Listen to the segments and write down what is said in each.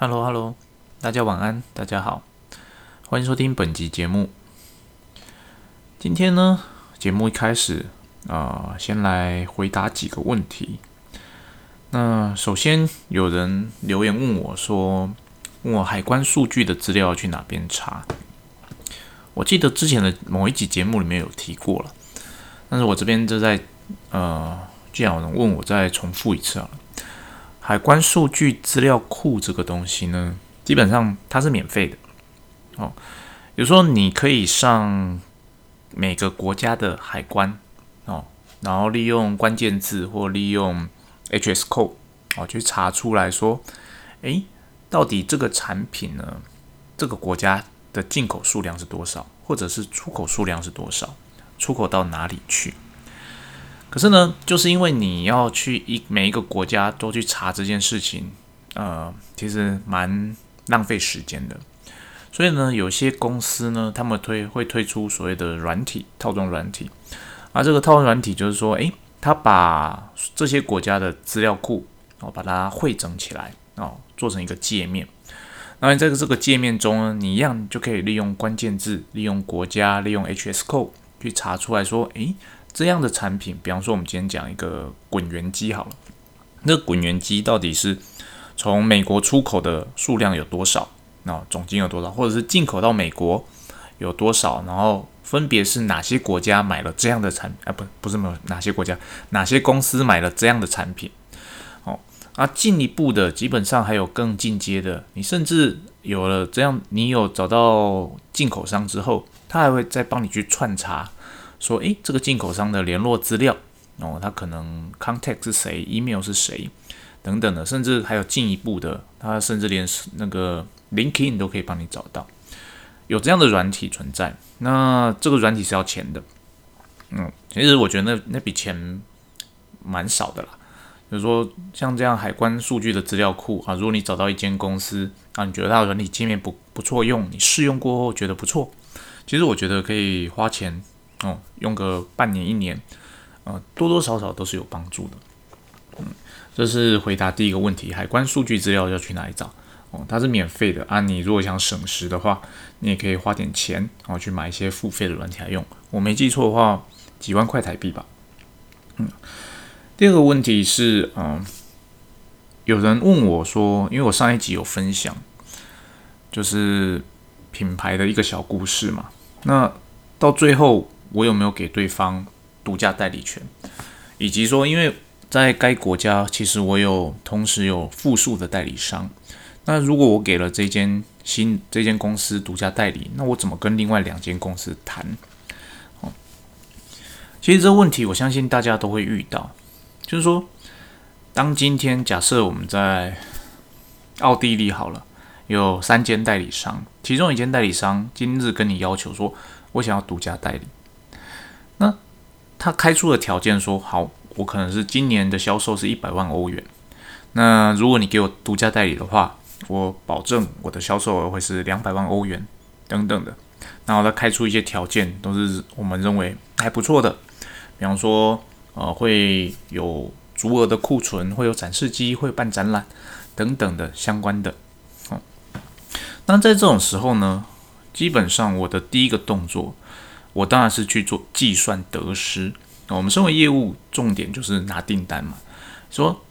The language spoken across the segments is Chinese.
Hello，Hello，大家晚安，大家好，欢迎收听本集节目。今天呢，节目一开始啊，先来回答几个问题。那首先有人留言问我说，问我海关数据的资料要去哪边查？我记得之前的某一集节目里面有提过了，但是我这边就在呃，既然有人问我，再重复一次啊。海关数据资料库这个东西呢，基本上它是免费的哦。有时候你可以上每个国家的海关哦，然后利用关键字或利用 HS code 哦去查出来说，诶，到底这个产品呢，这个国家的进口数量是多少，或者是出口数量是多少，出口到哪里去？可是呢，就是因为你要去一每一个国家都去查这件事情，呃，其实蛮浪费时间的。所以呢，有些公司呢，他们推会推出所谓的软体套装软体，而这个套装软体就是说，诶，他把这些国家的资料库哦，把它汇整起来哦，做成一个界面。那在这个界面中呢，你一样就可以利用关键字、利用国家、利用 HS code 去查出来说，诶。这样的产品，比方说我们今天讲一个滚圆机好了，那滚圆机到底是从美国出口的数量有多少？那总金额多少？或者是进口到美国有多少？然后分别是哪些国家买了这样的产？啊，不，不是没有哪些国家，哪些公司买了这样的产品？哦，啊，进一步的，基本上还有更进阶的，你甚至有了这样，你有找到进口商之后，他还会再帮你去串查。说，诶，这个进口商的联络资料哦，他可能 contact 是谁，email 是谁等等的，甚至还有进一步的，他甚至连那个 link in 都可以帮你找到，有这样的软体存在。那这个软体是要钱的，嗯，其实我觉得那那笔钱蛮少的啦。就是说，像这样海关数据的资料库啊，如果你找到一间公司啊，你觉得它的软体界面不不错用，你试用过后觉得不错，其实我觉得可以花钱。哦，用个半年一年，呃，多多少少都是有帮助的。嗯，这是回答第一个问题，海关数据资料要去哪里找？哦，它是免费的啊。你如果想省时的话，你也可以花点钱，然后去买一些付费的软体来用。我没记错的话，几万块台币吧。嗯，第二个问题是，嗯，有人问我说，因为我上一集有分享，就是品牌的一个小故事嘛，那到最后。我有没有给对方独家代理权？以及说，因为在该国家，其实我有同时有复数的代理商。那如果我给了这间新这间公司独家代理，那我怎么跟另外两间公司谈？哦，其实这个问题，我相信大家都会遇到。就是说，当今天假设我们在奥地利好了，有三间代理商，其中一间代理商今日跟你要求说，我想要独家代理。他开出的条件说好，我可能是今年的销售是一百万欧元。那如果你给我独家代理的话，我保证我的销售额会是两百万欧元等等的。然后他开出一些条件，都是我们认为还不错的，比方说呃会有足额的库存，会有展示机，会办展览等等的相关的。嗯，那在这种时候呢，基本上我的第一个动作。我当然是去做计算得失。我们身为业务，重点就是拿订单嘛。说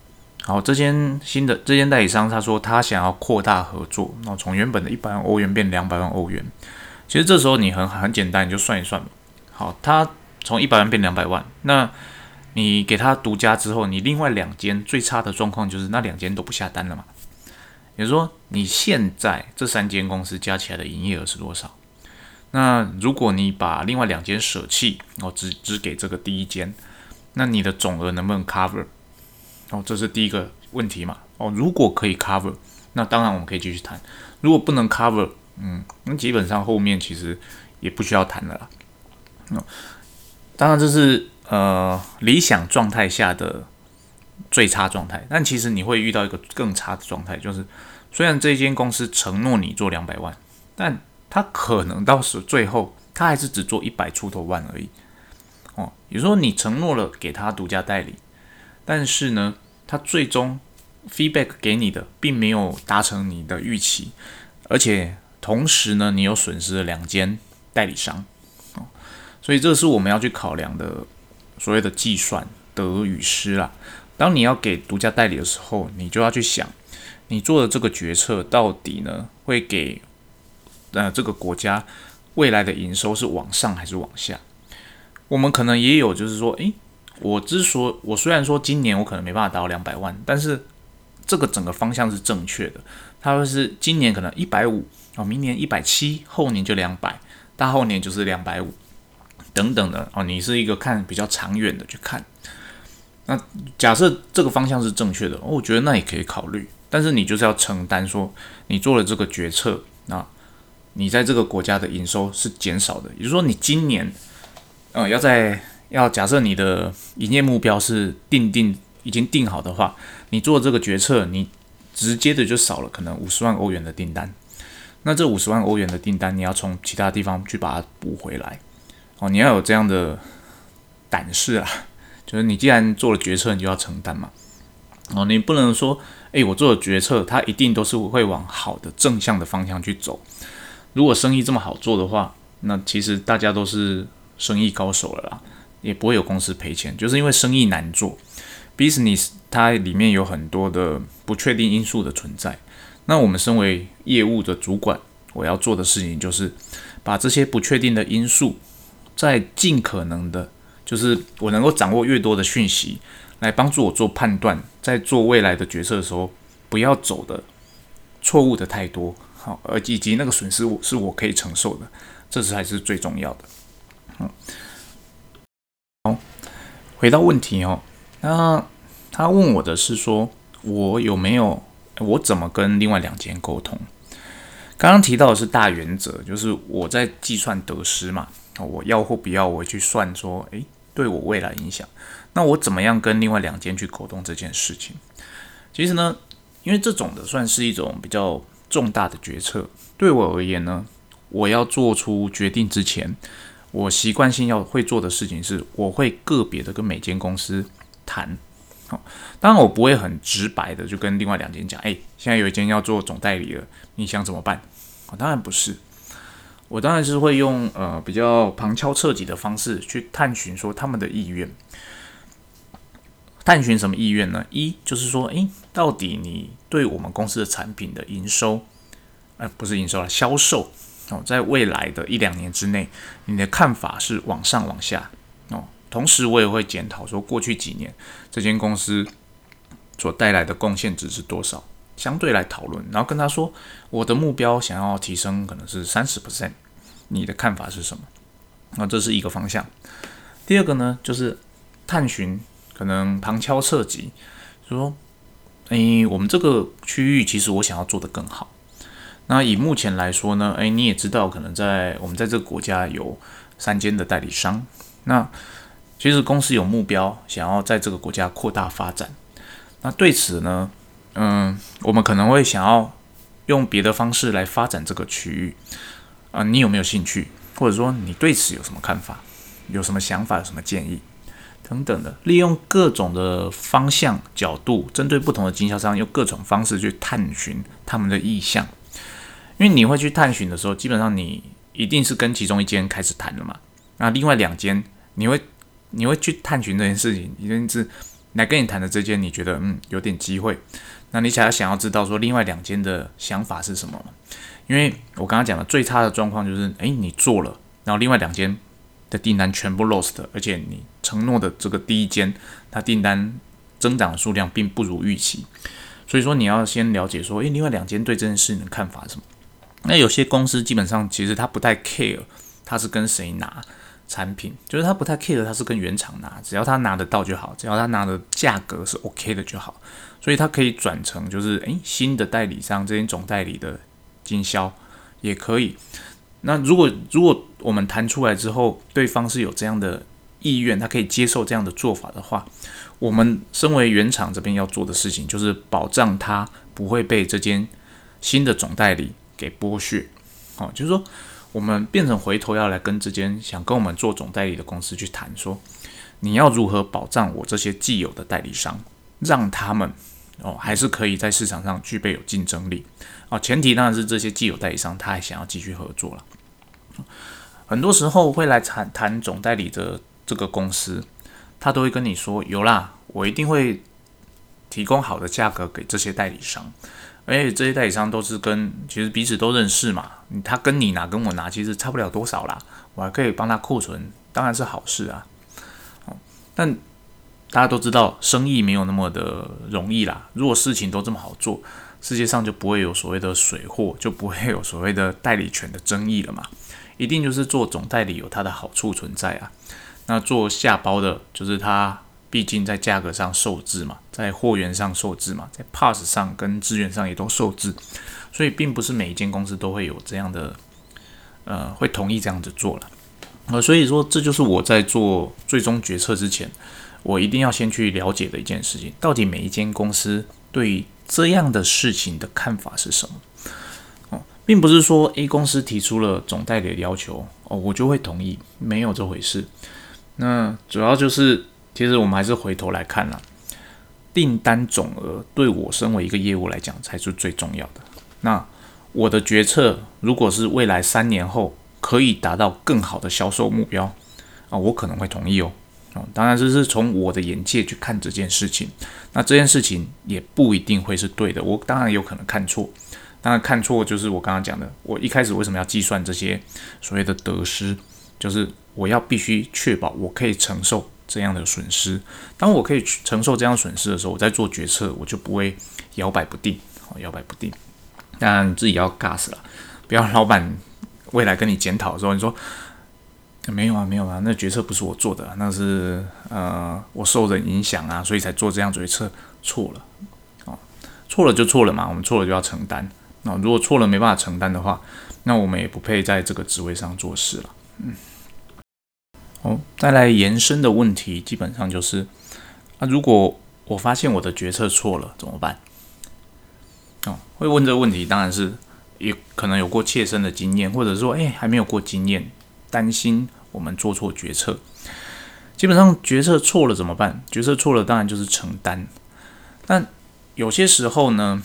好，这间新的这间代理商，他说他想要扩大合作，那从原本的一百万欧元变两百万欧元。其实这时候你很很简单，你就算一算嘛。好，他从一百万变两百万，那你给他独家之后，你另外两间最差的状况就是那两间都不下单了嘛。也就是说，你现在这三间公司加起来的营业额是多少？那如果你把另外两间舍弃，哦，只只给这个第一间，那你的总额能不能 cover？哦，这是第一个问题嘛。哦，如果可以 cover，那当然我们可以继续谈。如果不能 cover，嗯，那基本上后面其实也不需要谈了啦。嗯，当然这是呃理想状态下的最差状态，但其实你会遇到一个更差的状态，就是虽然这间公司承诺你做两百万，但他可能到时最后，他还是只做一百出头万而已，哦，也就是说你承诺了给他独家代理，但是呢，他最终 feedback 给你的并没有达成你的预期，而且同时呢，你又损失了两间代理商，哦，所以这是我们要去考量的所谓的计算得与失啦。当你要给独家代理的时候，你就要去想，你做的这个决策到底呢会给呃这个国家未来的营收是往上还是往下？我们可能也有就是说，诶，我之所我虽然说今年我可能没办法达到两百万，但是这个整个方向是正确的。它会是今年可能一百五哦，明年一百七，后年就两百，大后年就是两百五等等的哦。你是一个看比较长远的去看。那假设这个方向是正确的，我觉得那也可以考虑。但是你就是要承担说，你做了这个决策，那你在这个国家的营收是减少的。也就是说，你今年，呃，要在要假设你的营业目标是定定已经定好的话，你做这个决策，你直接的就少了可能五十万欧元的订单。那这五十万欧元的订单，你要从其他地方去把它补回来。哦，你要有这样的胆识啊。就是你既然做了决策，你就要承担嘛。哦，你不能说，诶，我做的决策，它一定都是会往好的正向的方向去走。如果生意这么好做的话，那其实大家都是生意高手了啦，也不会有公司赔钱。就是因为生意难做，business 它里面有很多的不确定因素的存在。那我们身为业务的主管，我要做的事情就是把这些不确定的因素，在尽可能的。就是我能够掌握越多的讯息，来帮助我做判断，在做未来的决策的时候，不要走的错误的太多，好，而以及那个损失我是我可以承受的，这才是最重要的。嗯，好，回到问题哦，那他问我的是说，我有没有，我怎么跟另外两间沟通？刚刚提到的是大原则，就是我在计算得失嘛，我要或不要，我去算说，诶。对我未来影响，那我怎么样跟另外两间去沟通这件事情？其实呢，因为这种的算是一种比较重大的决策，对我而言呢，我要做出决定之前，我习惯性要会做的事情是，我会个别的跟每间公司谈。好，当然我不会很直白的就跟另外两间讲，哎，现在有一间要做总代理了，你想怎么办？啊，当然不是。我当然是会用呃比较旁敲侧击的方式去探寻说他们的意愿，探寻什么意愿呢？一就是说，诶，到底你对我们公司的产品的营收，呃，不是营收了，销售哦，在未来的一两年之内，你的看法是往上往下哦。同时，我也会检讨说过去几年这间公司所带来的贡献值是多少。相对来讨论，然后跟他说，我的目标想要提升可能是三十 percent，你的看法是什么？那这是一个方向。第二个呢，就是探寻，可能旁敲侧击，说，诶，我们这个区域其实我想要做得更好。那以目前来说呢，诶，你也知道，可能在我们在这个国家有三间的代理商。那其实公司有目标，想要在这个国家扩大发展。那对此呢？嗯，我们可能会想要用别的方式来发展这个区域啊，你有没有兴趣？或者说你对此有什么看法？有什么想法？有什么建议？等等的，利用各种的方向角度，针对不同的经销商，用各种方式去探寻他们的意向。因为你会去探寻的时候，基本上你一定是跟其中一间开始谈了嘛。那另外两间，你会你会去探寻这件事情，一定是来跟你谈的这间，你觉得嗯有点机会。那你想要想要知道说另外两间的想法是什么吗？因为我刚刚讲的最差的状况就是，诶，你做了，然后另外两间的订单全部 lost，而且你承诺的这个第一间，它订单增长的数量并不如预期，所以说你要先了解说，诶，另外两间对这件事情的看法是什么？那有些公司基本上其实他不太 care，他是跟谁拿。产品就是他不太 care，他是跟原厂拿，只要他拿得到就好，只要他拿的价格是 OK 的就好，所以他可以转成就是诶新的代理商这些总代理的经销也可以。那如果如果我们谈出来之后，对方是有这样的意愿，他可以接受这样的做法的话，我们身为原厂这边要做的事情就是保障他不会被这间新的总代理给剥削。好，就是说。我们变成回头要来跟这间想跟我们做总代理的公司去谈，说你要如何保障我这些既有的代理商，让他们哦，还是可以在市场上具备有竞争力哦。前提当然是这些既有代理商他还想要继续合作了。很多时候会来谈谈总代理的这个公司，他都会跟你说有啦，我一定会提供好的价格给这些代理商，而且这些代理商都是跟其实彼此都认识嘛，他跟你拿跟我拿其实差不了多少啦，我还可以帮他库存，当然是好事啊。但大家都知道生意没有那么的容易啦，如果事情都这么好做，世界上就不会有所谓的水货，就不会有所谓的代理权的争议了嘛。一定就是做总代理有它的好处存在啊。那做下包的，就是它毕竟在价格上受制嘛，在货源上受制嘛，在 pass 上跟资源上也都受制，所以并不是每一间公司都会有这样的，呃，会同意这样子做了。呃，所以说这就是我在做最终决策之前，我一定要先去了解的一件事情，到底每一间公司对这样的事情的看法是什么。并不是说 A 公司提出了总代理的要求哦，我就会同意，没有这回事。那主要就是，其实我们还是回头来看啦，订单总额对我身为一个业务来讲才是最重要的。那我的决策，如果是未来三年后可以达到更好的销售目标啊，我可能会同意哦。哦，当然这是从我的眼界去看这件事情，那这件事情也不一定会是对的，我当然有可能看错。当然看错就是我刚刚讲的，我一开始为什么要计算这些所谓的得失，就是我要必须确保我可以承受这样的损失。当我可以承受这样损失的时候，我在做决策我就不会摇摆不定，摇摆不定。当然你自己要 gas 了，不要老板未来跟你检讨的时候，你说没有啊，没有啊，那决策不是我做的，那是呃我受人影响啊，所以才做这样决策，错了，哦，错了就错了嘛，我们错了就要承担。那如果错了没办法承担的话，那我们也不配在这个职位上做事了。嗯，哦，再来延伸的问题，基本上就是，啊，如果我发现我的决策错了怎么办？哦，会问这个问题，当然是也可能有过切身的经验，或者说，哎，还没有过经验，担心我们做错决策。基本上决策错了怎么办？决策错了，当然就是承担。但有些时候呢，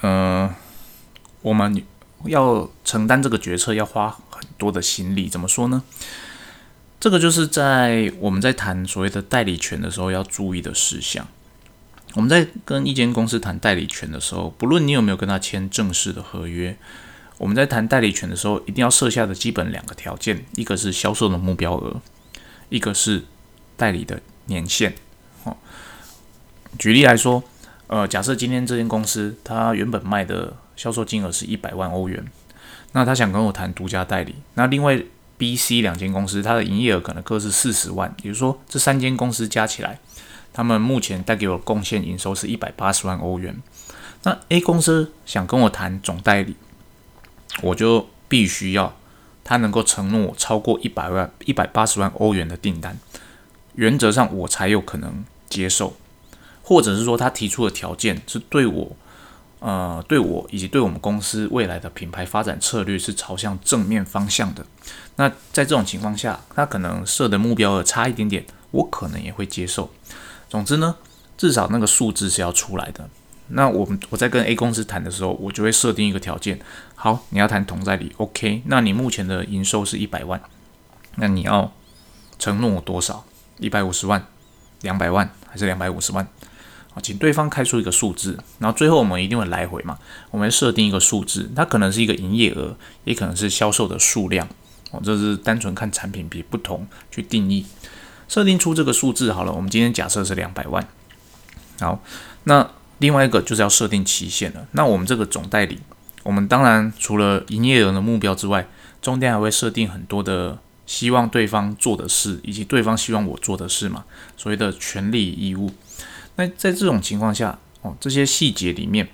嗯。我们要承担这个决策，要花很多的心力。怎么说呢？这个就是在我们在谈所谓的代理权的时候要注意的事项。我们在跟一间公司谈代理权的时候，不论你有没有跟他签正式的合约，我们在谈代理权的时候，一定要设下的基本两个条件：一个是销售的目标额，一个是代理的年限。哦，举例来说，呃，假设今天这间公司它原本卖的销售金额是一百万欧元，那他想跟我谈独家代理。那另外 B、C 两间公司，它的营业额可能各是四十万，也就是说这三间公司加起来，他们目前带给我贡献营收是一百八十万欧元。那 A 公司想跟我谈总代理，我就必须要他能够承诺我超过一百万、一百八十万欧元的订单，原则上我才有可能接受，或者是说他提出的条件是对我。呃，对我以及对我们公司未来的品牌发展策略是朝向正面方向的。那在这种情况下，他可能设的目标的差一点点，我可能也会接受。总之呢，至少那个数字是要出来的。那我们我在跟 A 公司谈的时候，我就会设定一个条件：好，你要谈同在理，OK？那你目前的营收是一百万，那你要承诺我多少？一百五十万、两百万还是两百五十万？请对方开出一个数字，然后最后我们一定会来回嘛？我们设定一个数字，它可能是一个营业额，也可能是销售的数量。哦，这是单纯看产品比不同去定义，设定出这个数字好了。我们今天假设是两百万。好，那另外一个就是要设定期限了。那我们这个总代理，我们当然除了营业额的目标之外，中间还会设定很多的希望对方做的事，以及对方希望我做的事嘛，所谓的权利义务。那在这种情况下，哦，这些细节里面，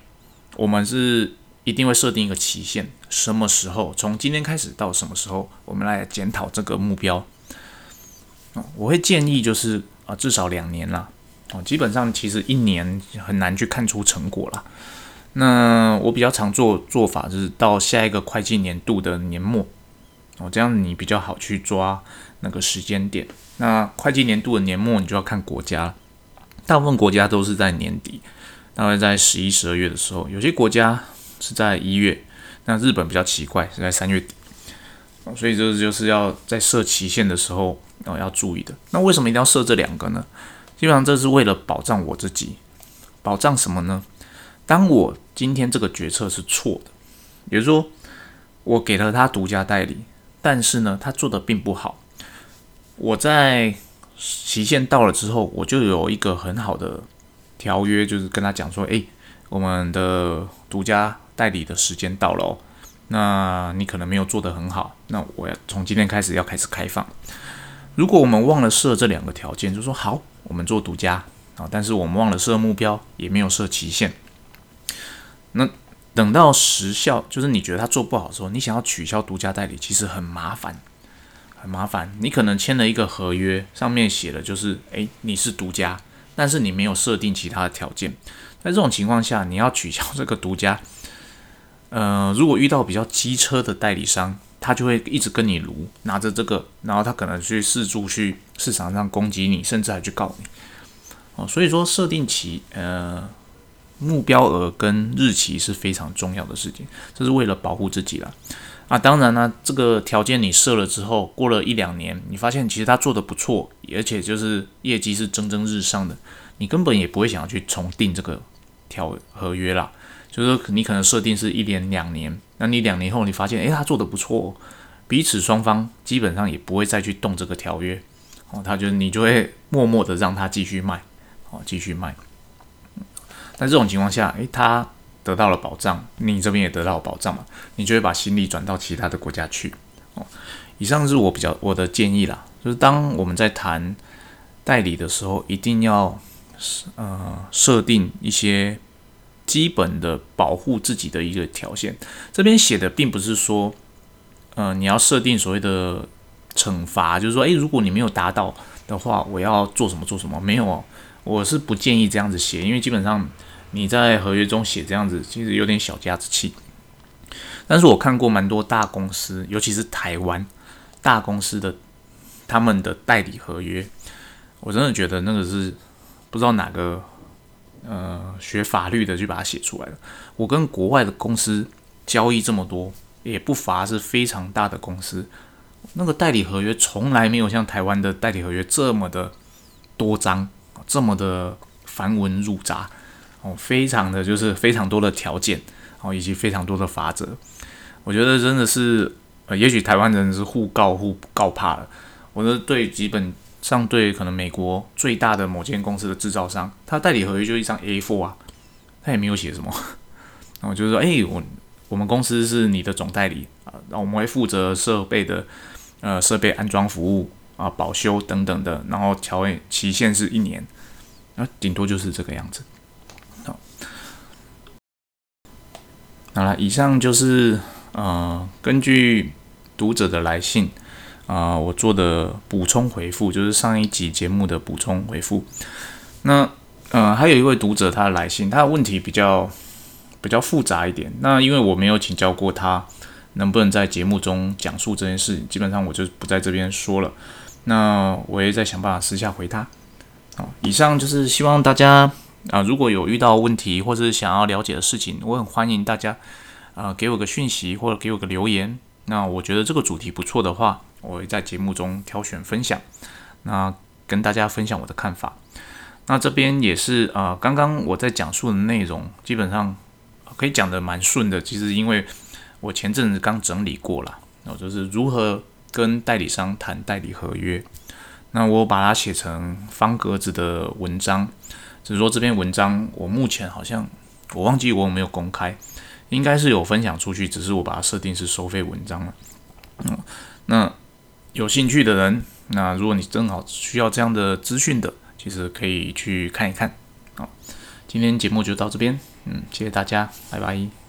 我们是一定会设定一个期限，什么时候从今天开始到什么时候，我们来检讨这个目标。哦，我会建议就是啊，至少两年啦。哦，基本上其实一年很难去看出成果啦。那我比较常做做法就是到下一个会计年度的年末，哦，这样你比较好去抓那个时间点。那会计年度的年末，你就要看国家。大部分国家都是在年底，大概在十一、十二月的时候，有些国家是在一月，那日本比较奇怪是在三月底，所以这就是要在设期限的时候哦要注意的。那为什么一定要设这两个呢？基本上这是为了保障我自己，保障什么呢？当我今天这个决策是错的，也就是说我给了他独家代理，但是呢他做的并不好，我在期限到了之后，我就有一个很好的。条约就是跟他讲说，诶，我们的独家代理的时间到了哦，那你可能没有做得很好，那我要从今天开始要开始开放。如果我们忘了设这两个条件，就说好，我们做独家啊，但是我们忘了设目标，也没有设期限。那等到时效，就是你觉得他做不好的时候，你想要取消独家代理，其实很麻烦，麻烦。你可能签了一个合约，上面写的就是，诶，你是独家。但是你没有设定其他的条件，在这种情况下，你要取消这个独家，呃，如果遇到比较机车的代理商，他就会一直跟你撸，拿着这个，然后他可能去四处去市场上攻击你，甚至还去告你。哦，所以说设定期，呃，目标额跟日期是非常重要的事情，这是为了保护自己了。啊，当然呢，这个条件你设了之后，过了一两年，你发现其实他做的不错，而且就是业绩是蒸蒸日上的，你根本也不会想要去重订这个条合约啦。就是说，你可能设定是一年两年，那你两年后你发现，诶，他做的不错，彼此双方基本上也不会再去动这个条约，哦，他就你就会默默的让他继续卖，哦，继续卖。那这种情况下，诶，他。得到了保障，你这边也得到了保障嘛？你就会把心力转到其他的国家去哦。以上是我比较我的建议啦，就是当我们在谈代理的时候，一定要呃设定一些基本的保护自己的一个条件。这边写的并不是说，呃，你要设定所谓的惩罚，就是说，诶，如果你没有达到的话，我要做什么做什么？没有哦，我是不建议这样子写，因为基本上。你在合约中写这样子，其实有点小家子气。但是我看过蛮多大公司，尤其是台湾大公司的他们的代理合约，我真的觉得那个是不知道哪个呃学法律的去把它写出来的。我跟国外的公司交易这么多，也不乏是非常大的公司，那个代理合约从来没有像台湾的代理合约这么的多章，这么的繁文缛杂。哦，非常的就是非常多的条件，哦，以及非常多的法则，我觉得真的是，呃，也许台湾人是互告互告怕了。我的对基本上对可能美国最大的某间公司的制造商，他代理合约就一张 A4 啊，他也没有写什么，然后就是说，哎，我我们公司是你的总代理啊，然后我们会负责设备的呃设备安装服务啊保修等等的，然后条期限是一年，那顶多就是这个样子。好了，以上就是呃，根据读者的来信啊，我做的补充回复，就是上一集节目的补充回复。那呃，还有一位读者他的来信，他的问题比较比较复杂一点。那因为我没有请教过他，能不能在节目中讲述这件事，基本上我就不在这边说了。那我也在想办法私下回他。好，以上就是希望大家。啊，如果有遇到问题或是想要了解的事情，我很欢迎大家，啊，给我个讯息或者给我个留言。那我觉得这个主题不错的话，我会在节目中挑选分享，那跟大家分享我的看法。那这边也是啊，刚刚我在讲述的内容基本上可以讲的蛮顺的。其实因为我前阵子刚整理过了，然后就是如何跟代理商谈代理合约。那我把它写成方格子的文章。只是说这篇文章，我目前好像我忘记我有没有公开，应该是有分享出去，只是我把它设定是收费文章了。嗯，那有兴趣的人，那如果你正好需要这样的资讯的，其实可以去看一看。好，今天节目就到这边，嗯，谢谢大家，拜拜。